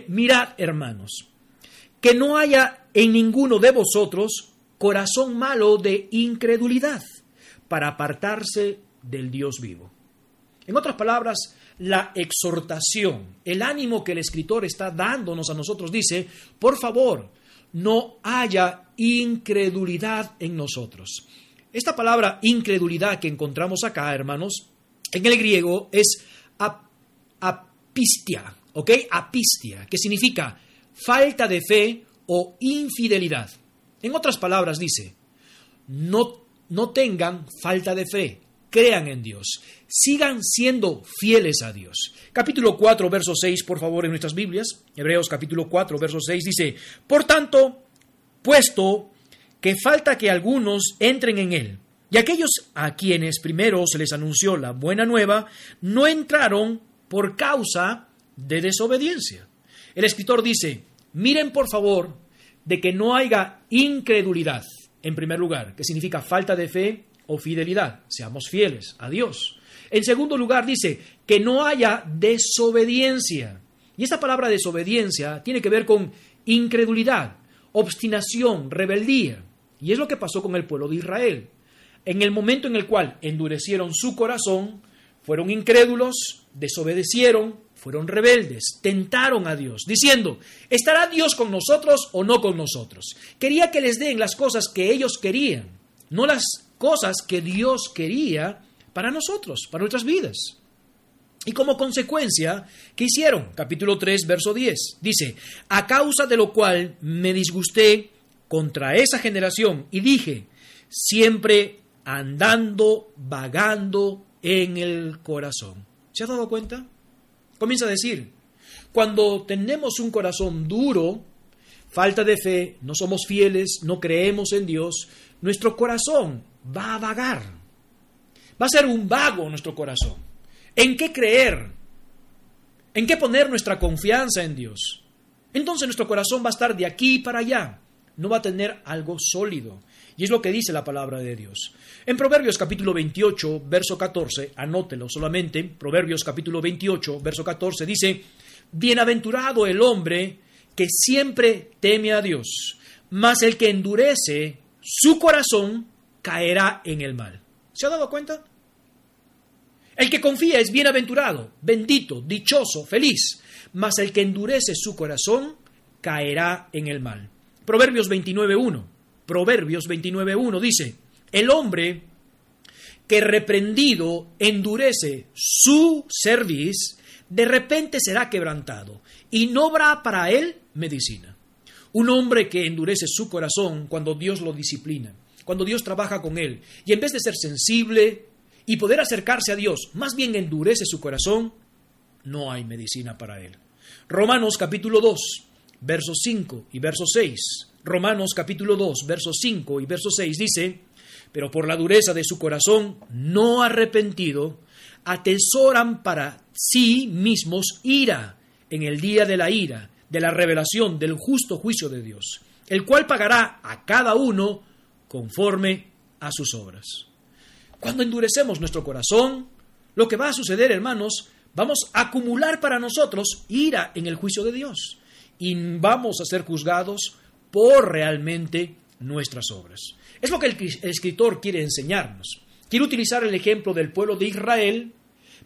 Mirad, hermanos, que no haya en ninguno de vosotros corazón malo de incredulidad para apartarse del Dios vivo. En otras palabras, la exhortación, el ánimo que el escritor está dándonos a nosotros dice, por favor, no haya incredulidad en nosotros. Esta palabra incredulidad que encontramos acá, hermanos, en el griego es apistia, ¿ok? Apistia, que significa falta de fe o infidelidad. En otras palabras dice, no, no tengan falta de fe, crean en Dios, sigan siendo fieles a Dios. Capítulo 4, verso 6, por favor, en nuestras Biblias. Hebreos capítulo 4, verso 6 dice, por tanto, puesto que falta que algunos entren en él, y aquellos a quienes primero se les anunció la buena nueva, no entraron por causa de desobediencia. El escritor dice, miren por favor de que no haya incredulidad, en primer lugar, que significa falta de fe o fidelidad. Seamos fieles a Dios. En segundo lugar, dice que no haya desobediencia. Y esta palabra desobediencia tiene que ver con incredulidad, obstinación, rebeldía. Y es lo que pasó con el pueblo de Israel. En el momento en el cual endurecieron su corazón, fueron incrédulos, desobedecieron, fueron rebeldes, tentaron a Dios, diciendo, ¿estará Dios con nosotros o no con nosotros? Quería que les den las cosas que ellos querían, no las cosas que Dios quería para nosotros, para nuestras vidas. Y como consecuencia, ¿qué hicieron? Capítulo 3, verso 10. Dice, a causa de lo cual me disgusté contra esa generación y dije, siempre andando, vagando en el corazón. ¿Se ha dado cuenta? Comienza a decir, cuando tenemos un corazón duro, falta de fe, no somos fieles, no creemos en Dios, nuestro corazón va a vagar. Va a ser un vago nuestro corazón. ¿En qué creer? ¿En qué poner nuestra confianza en Dios? Entonces nuestro corazón va a estar de aquí para allá. No va a tener algo sólido. Y es lo que dice la palabra de Dios. En Proverbios capítulo 28, verso 14, anótelo solamente, Proverbios capítulo 28, verso 14, dice, Bienaventurado el hombre que siempre teme a Dios, mas el que endurece su corazón caerá en el mal. ¿Se ha dado cuenta? El que confía es bienaventurado, bendito, dichoso, feliz, mas el que endurece su corazón caerá en el mal. Proverbios 29.1. Proverbios 29.1 dice, el hombre que reprendido endurece su cerviz, de repente será quebrantado y no habrá para él medicina. Un hombre que endurece su corazón cuando Dios lo disciplina, cuando Dios trabaja con él, y en vez de ser sensible y poder acercarse a Dios, más bien endurece su corazón, no hay medicina para él. Romanos capítulo 2, versos 5 y verso 6. Romanos capítulo 2, versos 5 y verso 6 dice, pero por la dureza de su corazón no arrepentido, atesoran para sí mismos ira en el día de la ira, de la revelación del justo juicio de Dios, el cual pagará a cada uno conforme a sus obras. Cuando endurecemos nuestro corazón, lo que va a suceder, hermanos, vamos a acumular para nosotros ira en el juicio de Dios y vamos a ser juzgados por realmente nuestras obras. Es lo que el, escritor quiere enseñarnos. Quiere utilizar el ejemplo del pueblo de Israel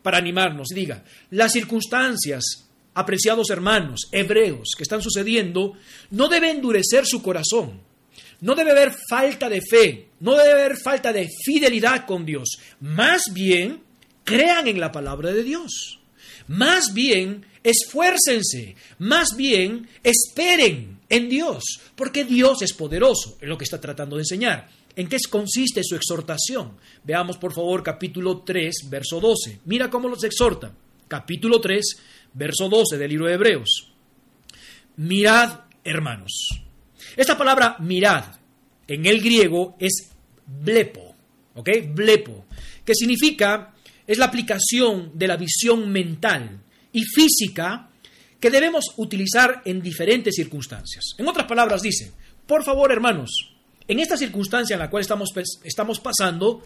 para animarnos. Diga, las circunstancias, apreciados hermanos, hebreos, que están sucediendo, no debe endurecer su corazón. No debe haber falta de fe, no debe haber falta de fidelidad con Dios. Más bien, crean en la palabra de Dios. Más bien, esfuércense. Más bien, esperen en Dios, porque Dios es poderoso, es lo que está tratando de enseñar. ¿En qué consiste su exhortación? Veamos por favor capítulo 3, verso 12. Mira cómo los exhorta. Capítulo 3, verso 12 del libro de Hebreos. Mirad, hermanos. Esta palabra mirad en el griego es blepo, ¿ok? Blepo, que significa, es la aplicación de la visión mental y física que debemos utilizar en diferentes circunstancias. En otras palabras, dice, por favor, hermanos, en esta circunstancia en la cual estamos, estamos pasando,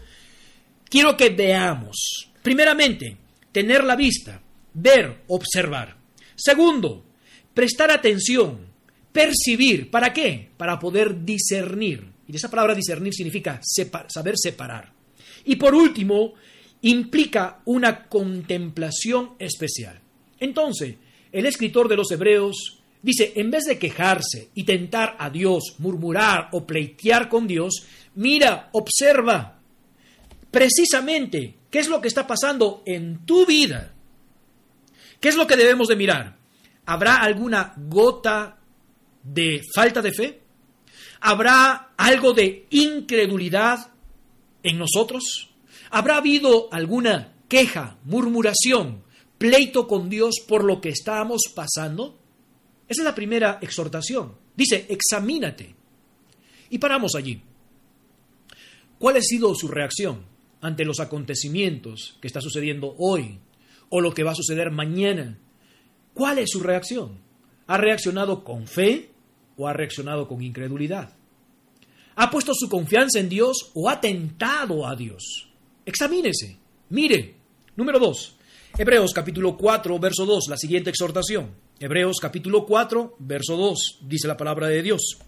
quiero que veamos, primeramente, tener la vista, ver, observar. Segundo, prestar atención, percibir. ¿Para qué? Para poder discernir. Y esa palabra discernir significa saber separar. Y por último, implica una contemplación especial. Entonces, el escritor de los Hebreos dice, en vez de quejarse y tentar a Dios, murmurar o pleitear con Dios, mira, observa precisamente qué es lo que está pasando en tu vida. ¿Qué es lo que debemos de mirar? ¿Habrá alguna gota de falta de fe? ¿Habrá algo de incredulidad en nosotros? ¿Habrá habido alguna queja, murmuración, pleito con Dios por lo que estamos pasando? Esa es la primera exhortación. Dice, examínate. Y paramos allí. ¿Cuál ha sido su reacción ante los acontecimientos que está sucediendo hoy o lo que va a suceder mañana? ¿Cuál es su reacción? ¿Ha reaccionado con fe o ha reaccionado con incredulidad? ¿Ha puesto su confianza en Dios o ha tentado a Dios? Examínese. Mire. Número dos. Hebreos capítulo 4, verso 2, la siguiente exhortación. Hebreos capítulo 4, verso 2, dice la palabra de Dios.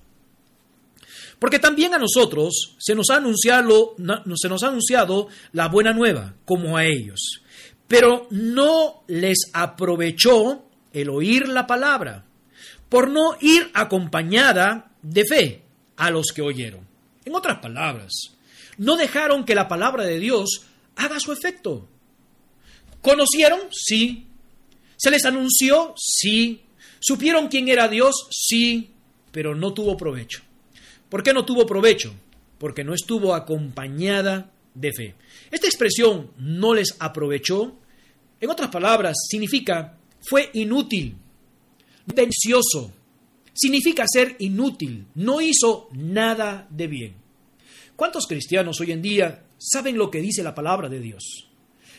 Porque también a nosotros se nos, ha anunciado, se nos ha anunciado la buena nueva, como a ellos. Pero no les aprovechó el oír la palabra, por no ir acompañada de fe a los que oyeron. En otras palabras, no dejaron que la palabra de Dios haga su efecto. ¿Conocieron? Sí. ¿Se les anunció? Sí. ¿Supieron quién era Dios? Sí. Pero no tuvo provecho. ¿Por qué no tuvo provecho? Porque no estuvo acompañada de fe. Esta expresión no les aprovechó, en otras palabras, significa fue inútil, vencioso, significa ser inútil, no hizo nada de bien. ¿Cuántos cristianos hoy en día saben lo que dice la palabra de Dios?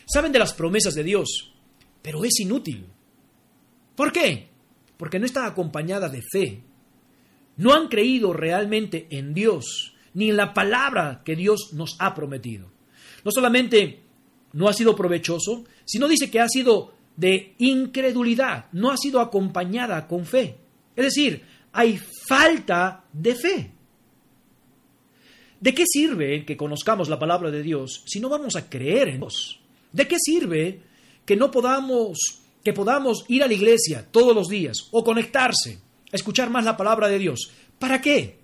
Saben de las promesas de Dios, pero es inútil. ¿Por qué? Porque no está acompañada de fe. No han creído realmente en Dios, ni en la palabra que Dios nos ha prometido. No solamente no ha sido provechoso, sino dice que ha sido de incredulidad, no ha sido acompañada con fe. Es decir, hay falta de fe. ¿De qué sirve que conozcamos la palabra de Dios si no vamos a creer en Dios? ¿De qué sirve que no podamos, que podamos ir a la iglesia todos los días o conectarse, a escuchar más la palabra de Dios? ¿Para qué?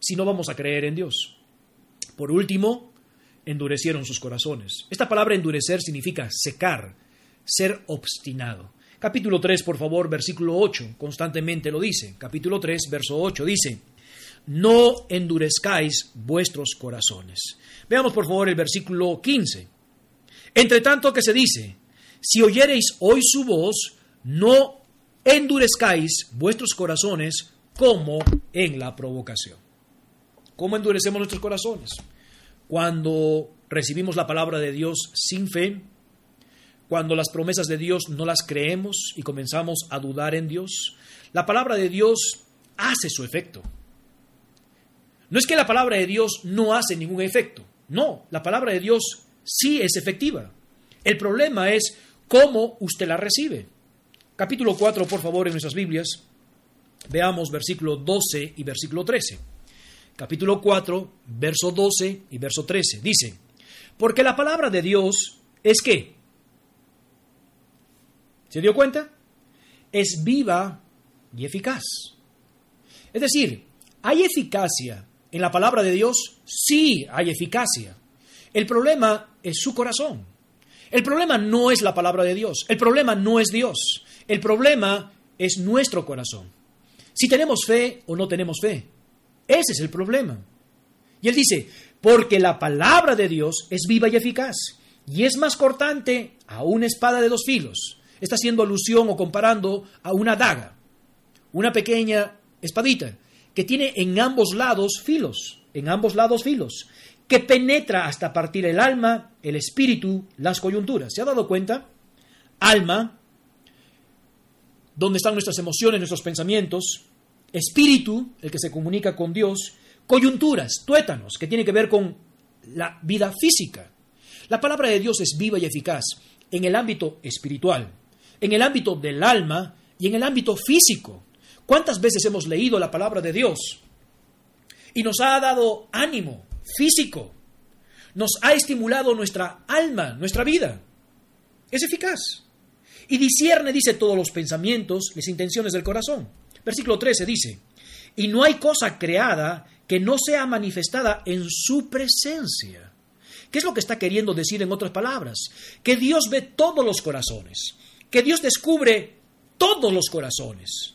Si no vamos a creer en Dios. Por último, endurecieron sus corazones. Esta palabra endurecer significa secar, ser obstinado. Capítulo 3, por favor, versículo 8, constantemente lo dice. Capítulo 3, verso 8 dice, no endurezcáis vuestros corazones. Veamos, por favor, el versículo 15. Entre tanto que se dice, si oyereis hoy su voz, no endurezcáis vuestros corazones como en la provocación. ¿Cómo endurecemos nuestros corazones? Cuando recibimos la palabra de Dios sin fe, cuando las promesas de Dios no las creemos y comenzamos a dudar en Dios, la palabra de Dios hace su efecto. No es que la palabra de Dios no hace ningún efecto, no, la palabra de Dios sí es efectiva. El problema es cómo usted la recibe. Capítulo 4, por favor, en nuestras Biblias. Veamos versículo 12 y versículo 13. Capítulo 4, verso 12 y verso 13. Dice, porque la palabra de Dios es que, ¿se dio cuenta? Es viva y eficaz. Es decir, ¿hay eficacia en la palabra de Dios? Sí, hay eficacia. El problema es su corazón. El problema no es la palabra de Dios. El problema no es Dios. El problema es nuestro corazón. Si tenemos fe o no tenemos fe. Ese es el problema. Y él dice, porque la palabra de Dios es viva y eficaz, y es más cortante a una espada de dos filos. Está haciendo alusión o comparando a una daga, una pequeña espadita, que tiene en ambos lados filos, en ambos lados filos, que penetra hasta partir el alma, el espíritu, las coyunturas. ¿Se ha dado cuenta? Alma, donde están nuestras emociones, nuestros pensamientos, espíritu, el que se comunica con Dios, coyunturas, tuétanos, que tiene que ver con la vida física. La palabra de Dios es viva y eficaz en el ámbito espiritual, en el ámbito del alma y en el ámbito físico. ¿Cuántas veces hemos leído la palabra de Dios y nos ha dado ánimo físico? Nos ha estimulado nuestra alma, nuestra vida. Es eficaz. Y discierne, dice, todos los pensamientos, las intenciones del corazón. Versículo 13 dice, y no hay cosa creada que no sea manifestada en su presencia. ¿Qué es lo que está queriendo decir en otras palabras? Que Dios ve todos los corazones, que Dios descubre todos los corazones.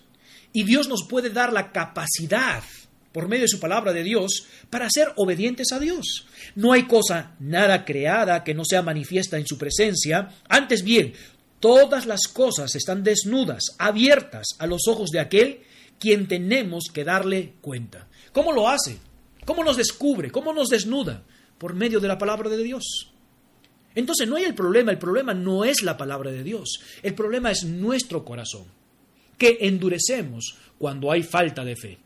Y Dios nos puede dar la capacidad, por medio de su palabra de Dios, para ser obedientes a Dios. No hay cosa nada creada que no sea manifiesta en su presencia. Antes bien, todas las cosas están desnudas, abiertas a los ojos de aquel quien tenemos que darle cuenta. ¿Cómo lo hace? ¿Cómo nos descubre? ¿Cómo nos desnuda? Por medio de la palabra de Dios. Entonces no hay el problema, el problema no es la palabra de Dios, el problema es nuestro corazón, que endurecemos cuando hay falta de fe.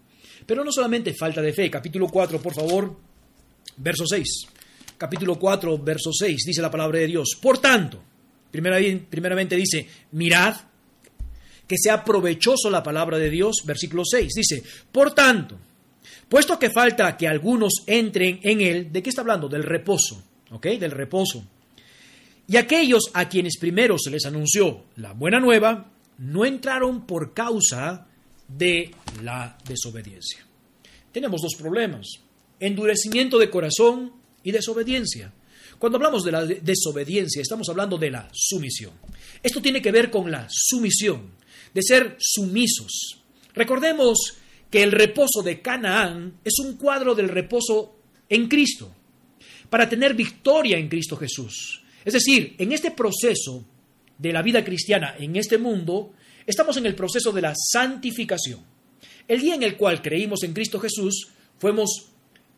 Pero no solamente falta de fe, capítulo 4, por favor, verso 6. Capítulo 4, verso 6, dice la palabra de Dios. Por tanto, primeramente dice, mirad que sea provechoso la palabra de Dios, versículo 6, dice, por tanto, puesto que falta que algunos entren en él, ¿de qué está hablando? Del reposo, ¿ok? Del reposo. Y aquellos a quienes primero se les anunció la buena nueva, no entraron por causa de la desobediencia. Tenemos dos problemas, endurecimiento de corazón y desobediencia. Cuando hablamos de la desobediencia, estamos hablando de la sumisión. Esto tiene que ver con la sumisión, de ser sumisos. Recordemos que el reposo de Canaán es un cuadro del reposo en Cristo, para tener victoria en Cristo Jesús. Es decir, en este proceso de la vida cristiana en este mundo, estamos en el proceso de la santificación. El día en el cual creímos en Cristo Jesús, fuimos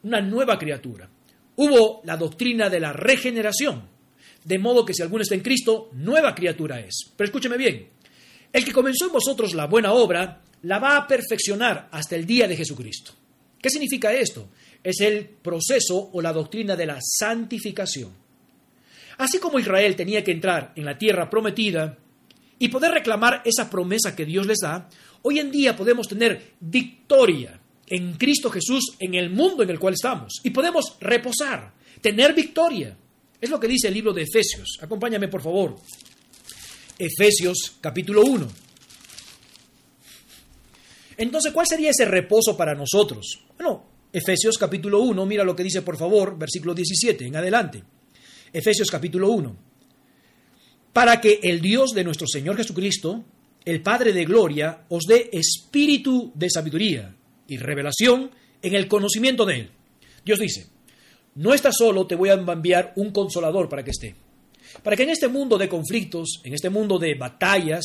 una nueva criatura. Hubo la doctrina de la regeneración, de modo que si alguno está en Cristo, nueva criatura es. Pero escúcheme bien, el que comenzó en vosotros la buena obra, la va a perfeccionar hasta el día de Jesucristo. ¿Qué significa esto? Es el proceso o la doctrina de la santificación. Así como Israel tenía que entrar en la tierra prometida y poder reclamar esa promesa que Dios les da, hoy en día podemos tener victoria en Cristo Jesús en el mundo en el cual estamos y podemos reposar, tener victoria. Es lo que dice el libro de Efesios. Acompáñame, por favor. Efesios capítulo 1. Entonces, ¿cuál sería ese reposo para nosotros? Bueno, Efesios capítulo 1, mira lo que dice por favor, versículo 17 en adelante. Efesios capítulo 1. Para que el Dios de nuestro Señor Jesucristo, el Padre de Gloria, os dé espíritu de sabiduría y revelación en el conocimiento de Él. Dios dice, no estás solo, te voy a enviar un consolador para que esté para que en este mundo de conflictos, en este mundo de batallas,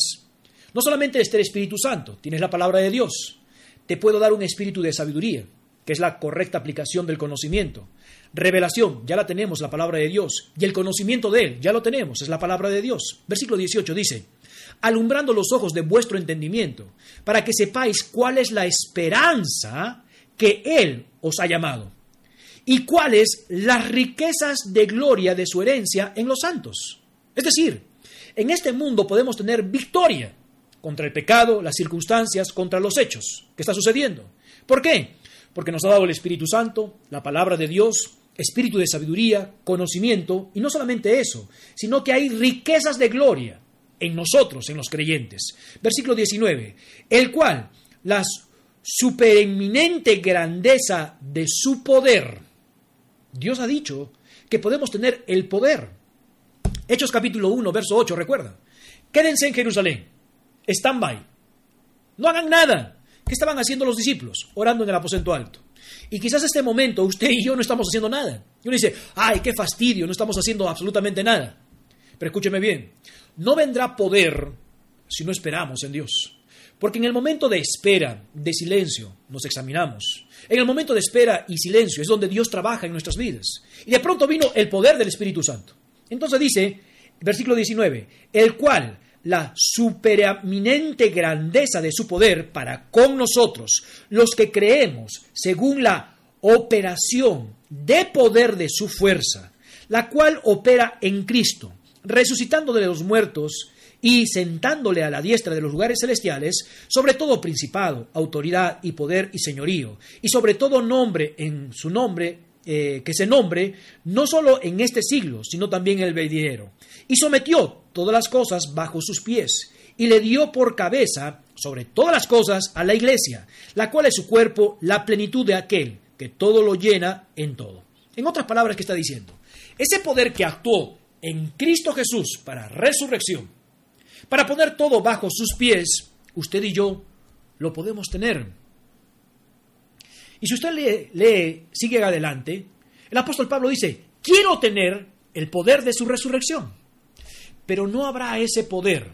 no solamente esté el Espíritu Santo, tienes la palabra de Dios, te puedo dar un espíritu de sabiduría, que es la correcta aplicación del conocimiento. Revelación, ya la tenemos, la palabra de Dios. Y el conocimiento de Él, ya lo tenemos, es la palabra de Dios. Versículo 18 dice, alumbrando los ojos de vuestro entendimiento, para que sepáis cuál es la esperanza que Él os ha llamado y cuáles las riquezas de gloria de su herencia en los santos. Es decir, en este mundo podemos tener victoria contra el pecado, las circunstancias, contra los hechos que está sucediendo. ¿Por qué? Porque nos ha dado el Espíritu Santo, la palabra de Dios, espíritu de sabiduría, conocimiento, y no solamente eso, sino que hay riquezas de gloria en nosotros, en los creyentes. Versículo 19, el cual la supereminente grandeza de su poder, Dios ha dicho que podemos tener el poder. Hechos capítulo 1, verso 8, recuerda. Quédense en Jerusalén. Stand by. No hagan nada. ¿Qué estaban haciendo los discípulos? Orando en el aposento alto. Y quizás este momento usted y yo no estamos haciendo nada. Y uno dice, ay, qué fastidio, no estamos haciendo absolutamente nada. Pero escúcheme bien, no vendrá poder si no esperamos en Dios. Porque en el momento de espera, de silencio, nos examinamos. En el momento de espera y silencio es donde Dios trabaja en nuestras vidas. Y de pronto vino el poder del Espíritu Santo. Entonces dice, versículo 19, el cual la superaminente grandeza de su poder para con nosotros, los que creemos, según la operación de poder de su fuerza, la cual opera en Cristo, resucitando de los muertos y sentándole a la diestra de los lugares celestiales, sobre todo principado, autoridad y poder y señorío, y sobre todo nombre en su nombre, eh, que se nombre, no solo en este siglo, sino también en el venidero. Y sometió todas las cosas bajo sus pies, y le dio por cabeza sobre todas las cosas a la iglesia, la cual es su cuerpo, la plenitud de aquel que todo lo llena en todo. En otras palabras, ¿qué está diciendo? Ese poder que actuó en Cristo Jesús para resurrección, para poner todo bajo sus pies, usted y yo lo podemos tener. Y si usted lee, lee, sigue adelante, el apóstol Pablo dice, quiero tener el poder de su resurrección. Pero no habrá ese poder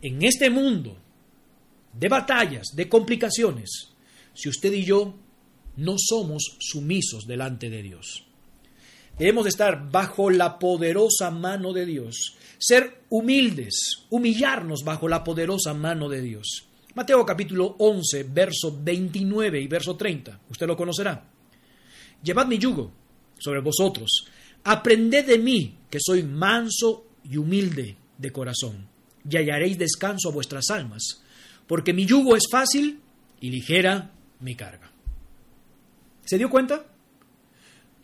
en este mundo de batallas, de complicaciones, si usted y yo no somos sumisos delante de Dios. Debemos de estar bajo la poderosa mano de Dios, ser humildes, humillarnos bajo la poderosa mano de Dios. Mateo capítulo 11, verso 29 y verso 30, usted lo conocerá. Llevad mi yugo sobre vosotros, aprended de mí, que soy manso y humilde de corazón, y hallaréis descanso a vuestras almas, porque mi yugo es fácil y ligera mi carga. ¿Se dio cuenta?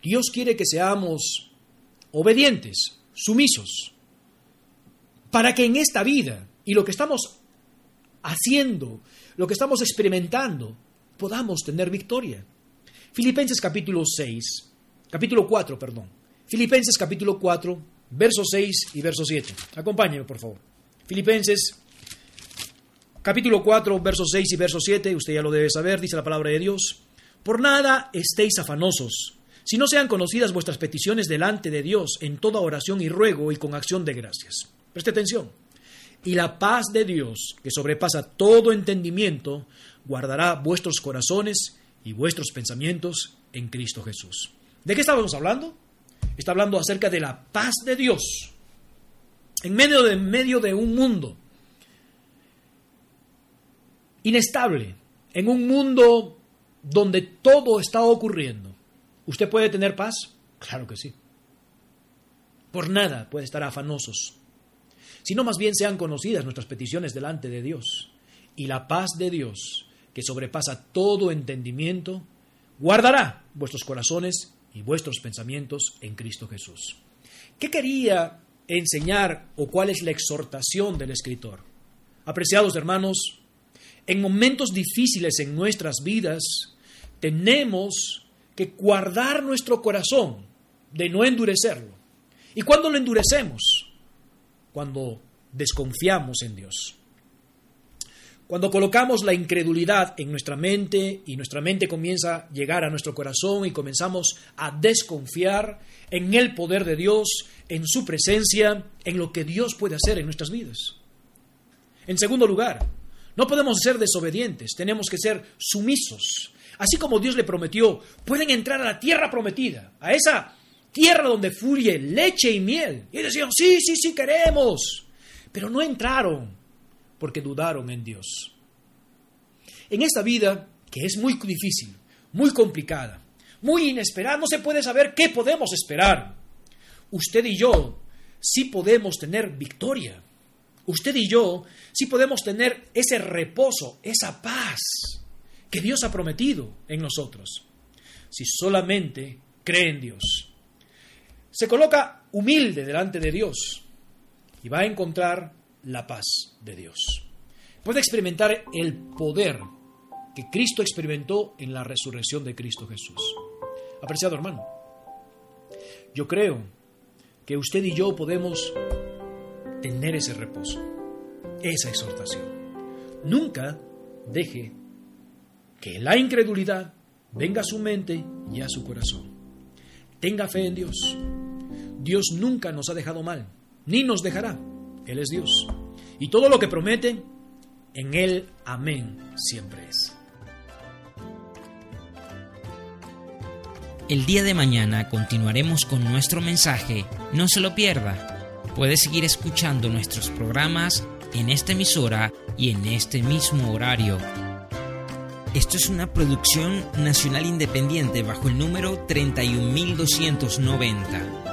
Dios quiere que seamos obedientes, sumisos, para que en esta vida y lo que estamos haciendo, lo que estamos experimentando, podamos tener victoria. Filipenses capítulo 6, capítulo 4, perdón. Filipenses capítulo 4, verso 6 y verso 7. Acompáñenme, por favor. Filipenses capítulo 4, verso 6 y verso 7, usted ya lo debe saber, dice la palabra de Dios. Por nada estéis afanosos, si no sean conocidas vuestras peticiones delante de Dios en toda oración y ruego y con acción de gracias. Preste atención. Y la paz de Dios, que sobrepasa todo entendimiento, guardará vuestros corazones y vuestros pensamientos en Cristo Jesús. ¿De qué estábamos hablando? Está hablando acerca de la paz de Dios. En medio de, en medio de un mundo inestable, en un mundo donde todo está ocurriendo, ¿usted puede tener paz? Claro que sí. Por nada puede estar afanosos, sino más bien sean conocidas nuestras peticiones delante de Dios. Y la paz de Dios, que sobrepasa todo entendimiento, guardará vuestros corazones y vuestros pensamientos en Cristo Jesús. ¿Qué quería enseñar o cuál es la exhortación del escritor? Apreciados hermanos, en momentos difíciles en nuestras vidas, tenemos que guardar nuestro corazón de no endurecerlo. ¿Y cuándo lo endurecemos? Cuando desconfiamos en Dios. Cuando colocamos la incredulidad en nuestra mente y nuestra mente comienza a llegar a nuestro corazón y comenzamos a desconfiar en el poder de Dios, en su presencia, en lo que Dios puede hacer en nuestras vidas. En segundo lugar, no podemos ser desobedientes, tenemos que ser sumisos. Así como Dios le prometió, pueden entrar a la tierra prometida, a esa tierra donde fluye leche y miel. Y decían, sí, sí, sí queremos. Pero no entraron porque dudaron en Dios. En esta vida, que es muy difícil, muy complicada, muy inesperada, no se puede saber qué podemos esperar. Usted y yo sí podemos tener victoria. Usted y yo sí podemos tener ese reposo, esa paz que Dios ha prometido en nosotros. Si solamente cree en Dios. Se coloca humilde delante de Dios y va a encontrar la paz de Dios. Puede experimentar el poder que Cristo experimentó en la resurrección de Cristo Jesús. Apreciado hermano, yo creo que usted y yo podemos tener ese reposo, esa exhortación. Nunca deje que la incredulidad venga a su mente y a su corazón. Tenga fe en Dios. Dios nunca nos ha dejado mal, ni nos dejará. Él es Dios. Y todo lo que promete, en Él amén siempre es. El día de mañana continuaremos con nuestro mensaje. No se lo pierda. Puede seguir escuchando nuestros programas en esta emisora y en este mismo horario. Esto es una producción nacional independiente bajo el número 31290.